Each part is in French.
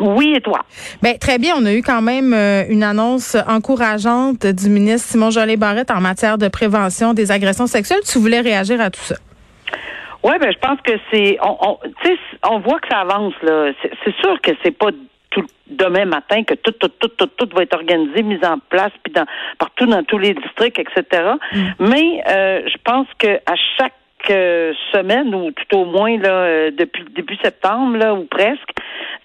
Oui, et toi? Ben, très bien. On a eu quand même euh, une annonce encourageante du ministre Simon Jolet Barrette en matière de prévention des agressions sexuelles. Tu voulais réagir à tout ça? Oui, ben, je pense que c'est, on, on, tu sais, on voit que ça avance, là. C'est, sûr que c'est pas tout demain matin que tout, tout, tout, tout, tout va être organisé, mis en place, puis dans, partout dans tous les districts, etc. Mais euh, je pense que à chaque semaine ou tout au moins là euh, depuis début septembre là ou presque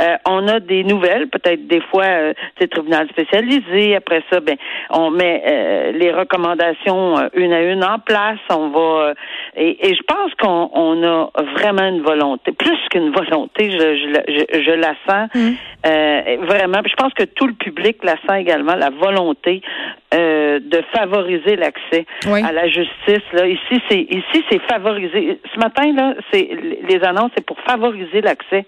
euh, on a des nouvelles peut-être des fois euh, c'est tribunal spécialisé après ça ben on met euh, les recommandations euh, une à une en place. On va euh, et, et je pense qu'on on a vraiment une volonté plus qu'une volonté je, je, je, je la sens euh, vraiment Puis je pense que tout le public la sent également la volonté euh, de favoriser l'accès Oui. à la justice. Là. Ici, c'est ici c'est favoriser. Ce matin, là, c'est les annonces, c'est pour favoriser l'accès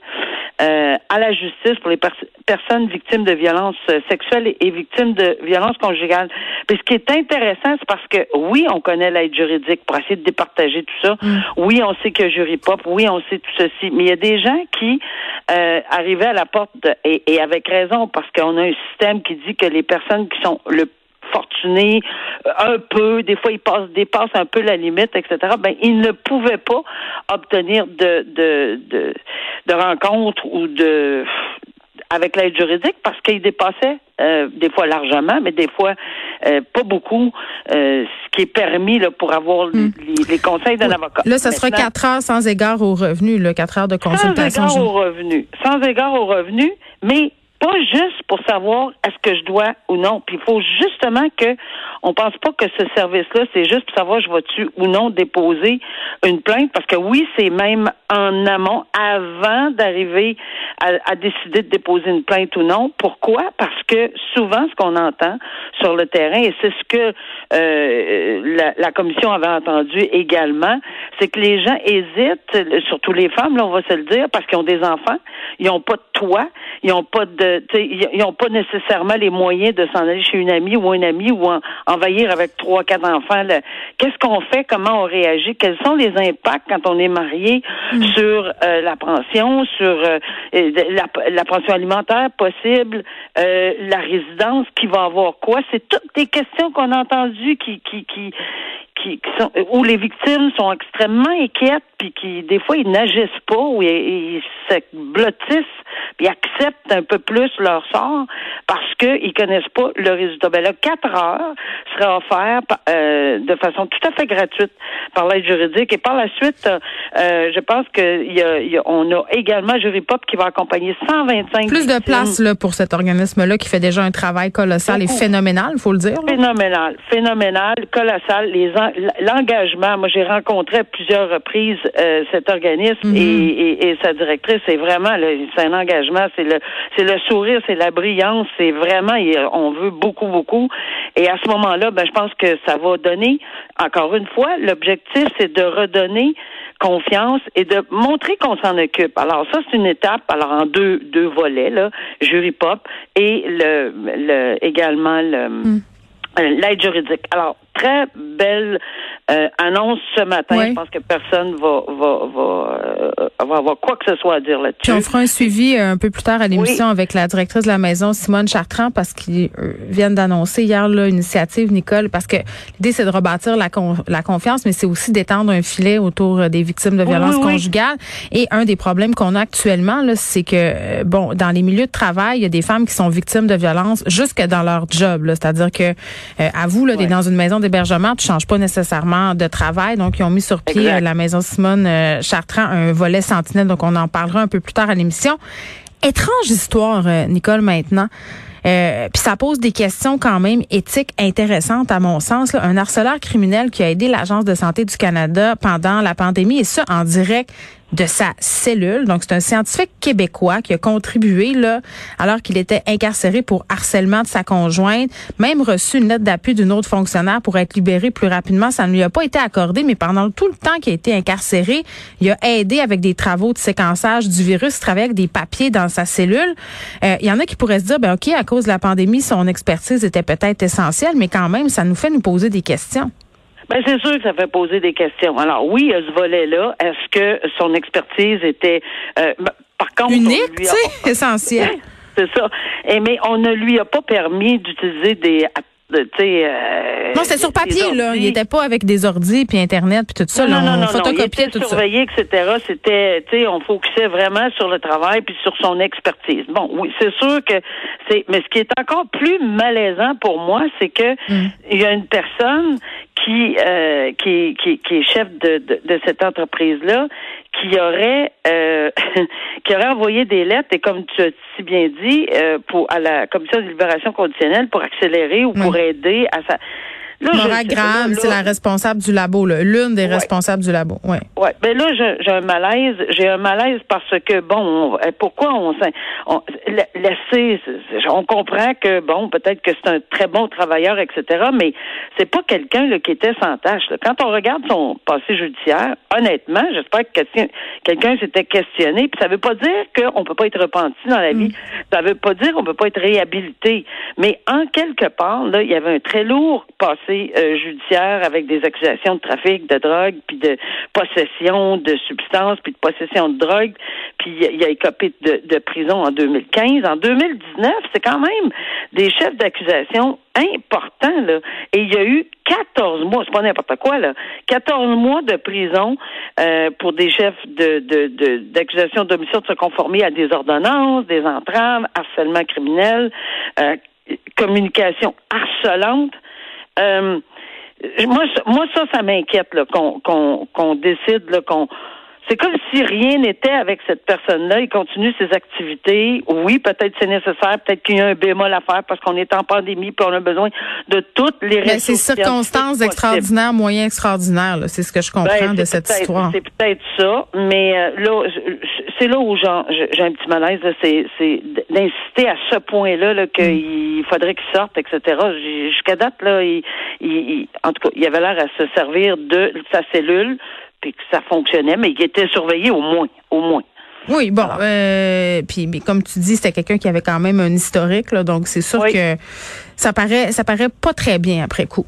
euh, à la justice pour les pers- personnes victimes de violences euh, sexuelles et, et victimes de violences conjugales. Puis ce qui est intéressant, c'est parce que oui, on connaît l'aide juridique pour essayer de départager tout ça. Oui, on sait que jury pop. Oui, on sait tout ceci. Mais il y a des gens qui euh, arrivaient à la porte de- et, et avec raison parce qu'on a un système qui dit que les personnes qui sont le fortunés euh, un peu, des fois ils passent, dépassent un peu la limite, etc. Ben ils ne pouvaient pas obtenir de de de, de rencontres ou de avec l'aide juridique parce qu'ils dépassaient euh, des fois largement, mais des fois euh, pas beaucoup, euh, ce qui est permis là, pour avoir les, les conseils d'un avocat. Là, ça sera Maintenant, quatre heures sans égard au revenu, là, quatre heures de sans consultation. égard ju- au revenu. Sans égard au revenu, mais pas juste pour savoir est-ce que je dois ou non. Puis il faut justement que on pense pas que ce service-là, c'est juste pour savoir je vais-tu ou non déposer une plainte, parce que oui, c'est même en amont, avant d'arriver à, décider de déposer une plainte ou non. Pourquoi? Parce que souvent, ce qu'on entend sur le terrain, et c'est ce que euh, la, commission avait entendu également, c'est que les gens hésitent, surtout les femmes, là, on va se le dire, parce qu'ils ont des enfants, ils n'ont pas de toit, ils n'ont pas de, ils n'ont pas nécessairement les moyens de s'en aller chez une amie ou un ami ou en, envahir avec trois, quatre enfants. là. Qu'est-ce qu'on fait? Comment on réagit? Quels sont les impacts quand on est marié sur euh, la pension, sur euh, euh, la, la pension alimentaire possible, euh, la résidence, qui va avoir quoi? C'est toutes des questions qu'on a entendues qui, qui, qui, qui, qui sont où les victimes sont extrêmement inquiètes puis qui des fois ils n'agissent pas ou ils, ils se blottissent puis acceptent un peu plus leur sort parce que ils connaissent pas le résultat. Ben là, quatre heures sera offert par- euh, de façon tout à fait gratuite par l'aide juridique et par la suite, euh, je pense que y a, y a- on a également Jury Pop qui va accompagner 125 Plus de place là, pour cet organisme-là qui fait déjà un travail colossal et phénoménal, faut le dire. là. Phénoménal, phénoménal, colossal. Les en- l'engagement. Moi, j'ai rencontré à plusieurs reprises euh, cet organisme Mhm. et, et- et sa directrice. C'est vraiment, là, c'est un engagement. C'est le, c'est le sourire, c'est la brillance. C'est vraiment, on veut beaucoup, beaucoup. Et à ce moment-là, ben, je pense que ça va donner. Encore une fois, l'objectif, c'est de redonner confiance et de montrer qu'on s'en occupe. Alors ça, c'est une étape. Alors en deux deux volets là, jury pop et le, le également le euh, l'aide juridique. Alors très belle euh, annonce ce matin. Oui. Je pense que personne va va va, euh, va avoir quoi que ce soit à dire Puis là-dessus. on fera un suivi euh, un peu plus tard à l'émission avec la directrice de la maison, Simone Chartrand, parce qu'ils euh, viennent d'annoncer hier là, une initiative, Nicole, parce que l'idée, c'est de rebâtir la, con- la confiance, mais c'est aussi d'étendre un filet autour euh, des victimes de violences oui, conjugales. Et un des problèmes qu'on a actuellement, là, c'est que, bon, dans les milieux de travail, il y a des femmes qui sont victimes de violences jusque dans leur job. C'est-à-dire que, à vous, là, t'es dans une maison d'hébergement, tu changes pas nécessairement de travail. Donc, ils ont mis sur pied Exact. euh, la maison Simone euh, Chartrand un volet sentinelle. Donc, on en parlera un peu plus tard à l'émission. Étrange histoire, euh, Nicole, maintenant. Euh, Puis ça pose des questions quand même éthiques intéressantes à mon sens. là. Un harceleur criminel qui a aidé l'Agence de santé du Canada pendant la pandémie et ça en direct de sa cellule. Donc, c'est un scientifique québécois qui a contribué, là, alors qu'il était incarcéré pour harcèlement de sa conjointe, même reçu une lettre d'appui d'une autre fonctionnaire pour être libéré plus rapidement. Ça ne lui a pas été accordé, mais pendant tout le temps qu'il a été incarcéré, il a aidé avec des travaux de séquençage du virus, il travaillait avec des papiers dans sa cellule. Euh, il y en a qui pourraient se dire, ben OK, à cause de la pandémie, son expertise était peut-être essentielle, mais quand même, ça nous fait nous poser des questions. Ben, c'est sûr que ça fait poser des questions. Alors oui, il y a ce volet-là. Est-ce que son expertise était euh, ben, par contre unique, tu sais, essentiel. C'est ça. Et mais on ne lui a pas permis d'utiliser des euh, non, c'était sur papier, là. Il n'était pas avec des ordis, puis Internet, puis tout ça. Non, non, non, photocopiait tout surveillé, etc. C'était, tu sais, on focusait vraiment sur le travail puis sur son expertise. Bon, oui, c'est sûr que c'est... Mais ce qui est encore plus malaisant pour moi, c'est que mm. il y a une personne qui, euh, qui, qui, qui, est chef de, de, de cette entreprise-là, qui aurait euh, qui aurait envoyé des lettres et comme tu as si bien dit euh, pour à la commission de libération conditionnelle pour accélérer ou pour aider à sa Maura Graham, c'est la responsable du labo, l'une des responsables du labo. Oui. Ouais. Ben là, j'ai un malaise. J'ai un malaise parce que bon, euh, pourquoi on, on laisser, on comprend que bon, peut-être que c'est un très bon travailleur, etc. Mais c'est pas quelqu'un qui était sans tâche. Quand on regarde son passé judiciaire, honnêtement, j'espère que quelqu'un s'était questionné. Puis ça veut pas dire qu'on peut pas être repenti dans la vie. Mm. Ça veut pas dire qu'on peut pas être réhabilité. Mais en quelque part, là, il y avait un très lourd passé euh, judiciaire avec des accusations de trafic de drogue, puis de possession de substances, puis de possession de drogue, puis il a écopé de, de prison en 2015. En 2019, c'est quand même des chefs d'accusation importants, là. Et il y a eu 14 mois, c'est pas n'importe quoi, là. 14 mois de prison euh, pour des chefs de, de, d'accusation d'omission de se conformer à des ordonnances, des entraves, harcèlement criminel, euh, communication harcelante. Euh, moi, moi, ça, ça m'inquiète qu'on qu'on qu'on décide qu'on c'est comme si rien n'était avec cette personne-là. Il continue ses activités. Oui, peut-être c'est nécessaire. Peut-être qu'il y a un bémol à faire parce qu'on est en pandémie puis on a besoin de toutes les ressources. C'est circonstances extraordinaires, moyens extraordinaires. C'est ce que je comprends ben, de cette histoire. C'est peut-être ça. Mais euh, là, c'est là où j'ai un petit malaise. C'est d'insister à ce point-là là, qu'il mm. faudrait qu'il sorte, etc. Jusqu'à date, là, il, il, en tout cas, il avait l'air à se servir de sa cellule puis que ça fonctionnait, mais il était surveillé au moins, au moins. Oui, bon, euh, puis mais comme tu dis, c'était quelqu'un qui avait quand même un historique, là, donc c'est sûr que ça paraît, ça paraît pas très bien après coup.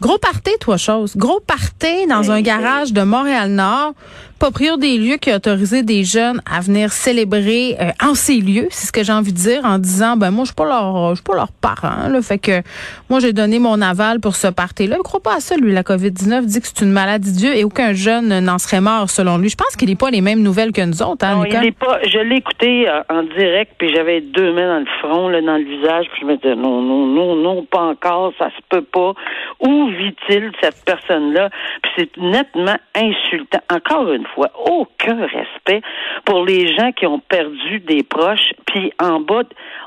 Gros party, toi, chose. Gros party dans un garage de Montréal-Nord proprio des lieux qui a autorisé des jeunes à venir célébrer euh, en ces lieux, c'est ce que j'ai envie de dire, en disant ben moi je suis pas leur je suis pas leur parent, là, fait que moi j'ai donné mon aval pour ce party-là. Il croit pas à ça lui la Covid-19 dit que c'est une maladie de Dieu et aucun jeune n'en serait mort selon lui. Je pense qu'il n'est pas les mêmes nouvelles que nous autres, hein, non, il pas. Je l'ai écouté euh, en direct puis j'avais deux mains dans le front, là, dans le visage, puis je me disais non non non non pas encore, ça se peut pas. Où vit-il cette personne-là? Puis c'est nettement insultant. Encore une fois, aucun respect pour les gens qui ont perdu des proches. Puis en bas,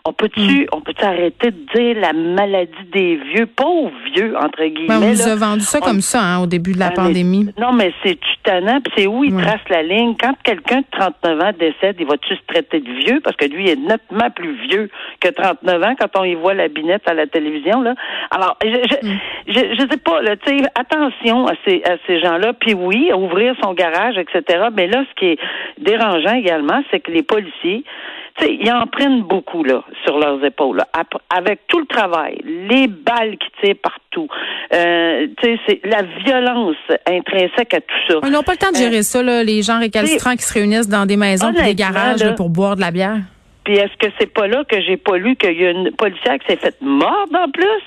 on peut-tu, mm. on peut arrêter de dire la maladie des vieux, pauvres vieux entre guillemets. Ben, on nous a vendu ça comme ça hein, au début de la ah, pandémie. non, mais c'est tutanant. Puis c'est où il trace la ligne? Quand quelqu'un de 39 ans décède, il va-tu se traiter de vieux? Parce que lui est nettement plus vieux que 39 ans quand on y voit la binette à la télévision là. Alors, je je, mm. je, sais pas là, tu sais, attention à ces à ces gens-là. Puis oui, ouvrir son garage, etc. Mais là, ce qui est dérangeant également, c'est que les policiers, ils en prennent beaucoup là sur leurs épaules, avec tout le travail, les balles qui tirent partout, euh, c'est la violence intrinsèque à tout ça. Ils n'ont pas le temps de gérer euh, ça, là, les gens récalcitrants qui se réunissent dans des maisons et des garages pour boire de la bière. Puis est-ce que c'est pas là que j'ai pas lu qu'il y a une policière qui s'est faite mordre en plus?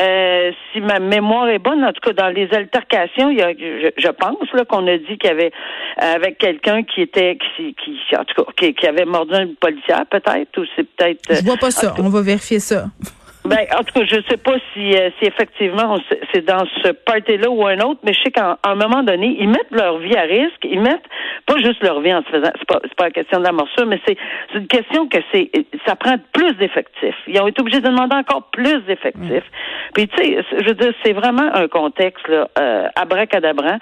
Euh, si ma mémoire est bonne, en tout cas dans les altercations, il y a, je, pense là qu'on a dit qu'il y avait avec quelqu'un qui était qui, qui en tout cas qui, avait mordu une policière peut-être ou c'est peut-être. Je vois pas ça. On va vérifier ça. Ben, en tout cas, je sais pas si, euh, si effectivement c'est dans ce party-là ou un autre, mais je sais qu'à un moment donné, ils mettent leur vie à risque. Ils mettent pas juste leur vie en se faisant. C'est pas, c'est pas la question de la morsure, mais c'est, une question que c'est, ça prend plus d'effectifs. Ils ont été obligés de demander encore plus d'effectifs. Puis tu sais, je veux dire, c'est vraiment un contexte là, euh, abracadabrant.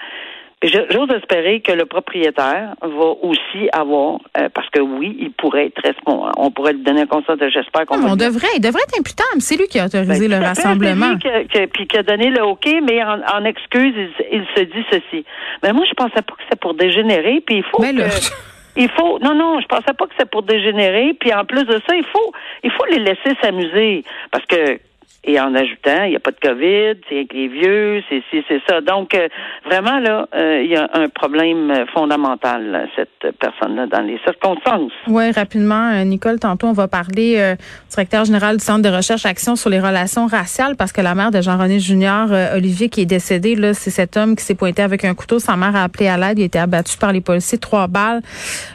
J'ose espérer que le propriétaire va aussi avoir, euh, parce que oui, il pourrait être responsable. On pourrait lui donner un constat de j'espère qu'on On devrait, il devrait être imputable. C'est lui qui a autorisé ben, le rassemblement. Qui puis qui a donné le OK, mais en, excuse, il, se dit ceci. Mais moi, je pensais pas que c'était pour dégénérer, puis il faut que... Il faut non non, je pensais pas que c'était pour dégénérer. Puis en plus de ça, il faut il faut les laisser s'amuser parce que et en ajoutant, il n'y a pas de COVID, c'est avec les vieux, c'est c'est ça. Donc, euh, vraiment, là, euh, il y a un problème fondamental, cette personne-là, dans les circonstances. Oui, rapidement, euh, Nicole, tantôt, on va parler directeur général du Centre de recherche action sur les relations raciales, parce que la mère de Jean-René Junior, Olivier, qui est décédé, là, c'est cet homme qui s'est pointé avec un couteau. Sa mère a appelé à l'aide, il a été abattu par les policiers, trois balles.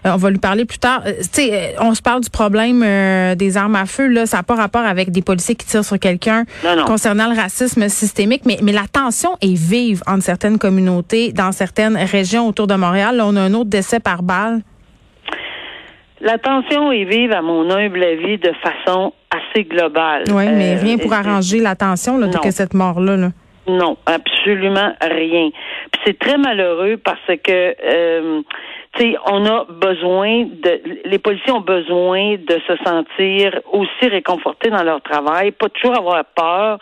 on va lui parler plus tard. tu sais, on se parle du problème des armes à feu, là, ça n'a pas rapport avec des policiers qui tirent sur quelqu'un concernant le racisme systémique, mais, mais la tension est vive entre certaines communautés, dans certaines régions autour de Montréal. Là, on a un autre décès par balle. La tension est vive, à mon humble avis, de façon assez globale. Oui, mais euh, rien pour arranger la tension là, de cette mort-là. Là. Non, absolument rien. Puis c'est très malheureux parce que euh, sais, on a besoin de, les policiers ont besoin de se sentir aussi réconfortés dans leur travail, pas toujours avoir peur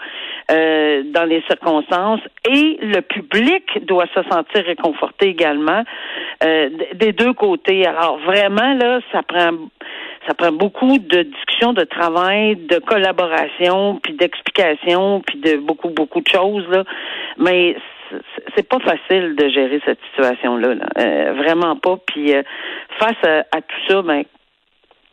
euh, dans les circonstances, et le public doit se sentir réconforté également euh, des deux côtés. Alors vraiment là, ça prend ça prend beaucoup de discussions, de travail, de collaboration, puis d'explication, puis de beaucoup beaucoup de choses là. Mais c'est pas facile de gérer cette situation-là, euh, vraiment pas. Puis euh, face à, tout ça, ben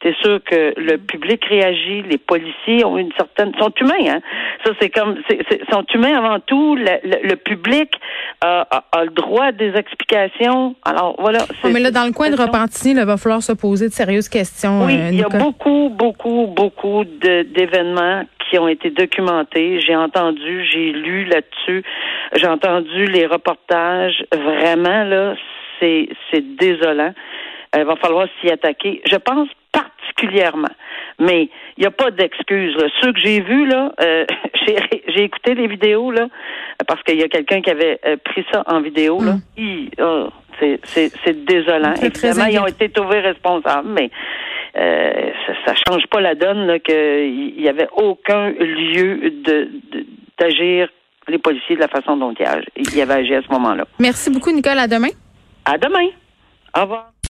c'est sûr que le public réagit, les policiers ont une certaine sont humains, hein. Ça c'est comme c'est, sont humains avant tout. Le, public a, le droit à des explications. Alors voilà. mais là dans le coin de Repentigny, il va falloir se poser de sérieuses questions. Oui, euh, il y a beaucoup, beaucoup, beaucoup d'événements qui ont été documentés. J'ai entendu, j'ai lu là-dessus, j'ai entendu les reportages. Vraiment, là, c'est, c'est désolant. Il va falloir s'y attaquer. Je pense particulièrement. Mais il n'y a pas d'excuses. Ceux que j'ai vus, là, euh, j'ai écouté les vidéos, là, parce qu'il y a quelqu'un qui avait euh, pris ça en vidéo, là. Mm. Oh, c'est désolant. Évidemment, ils ont été trouvés responsables, mais euh, ça, ne change pas la donne qu'il n'y avait aucun lieu de d'agir les policiers de la façon dont ils, y avaient agi à ce moment-là. Merci beaucoup, Nicole. À demain. À demain. Au revoir.